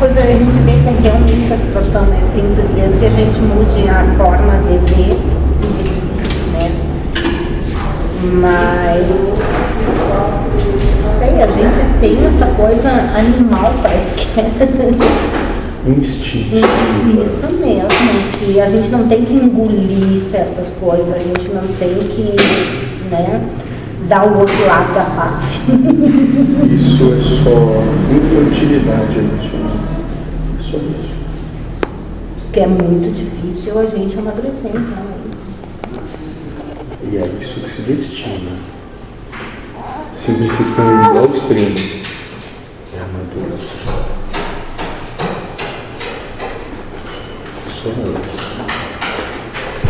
coisa a gente vê que realmente a situação é simples, desde que a gente mude a forma de ver né? Mas sei, a gente tem essa coisa animal, parece que é. Instinto. Isso mesmo, que a gente não tem que engolir certas coisas, a gente não tem que né, dar o outro lado da face. Isso é só infantilidade emocional. É só isso. que é muito difícil a gente amadurecer, então. E é isso que se destina. Simplificando ao extremo. É amadurecer. Só isso.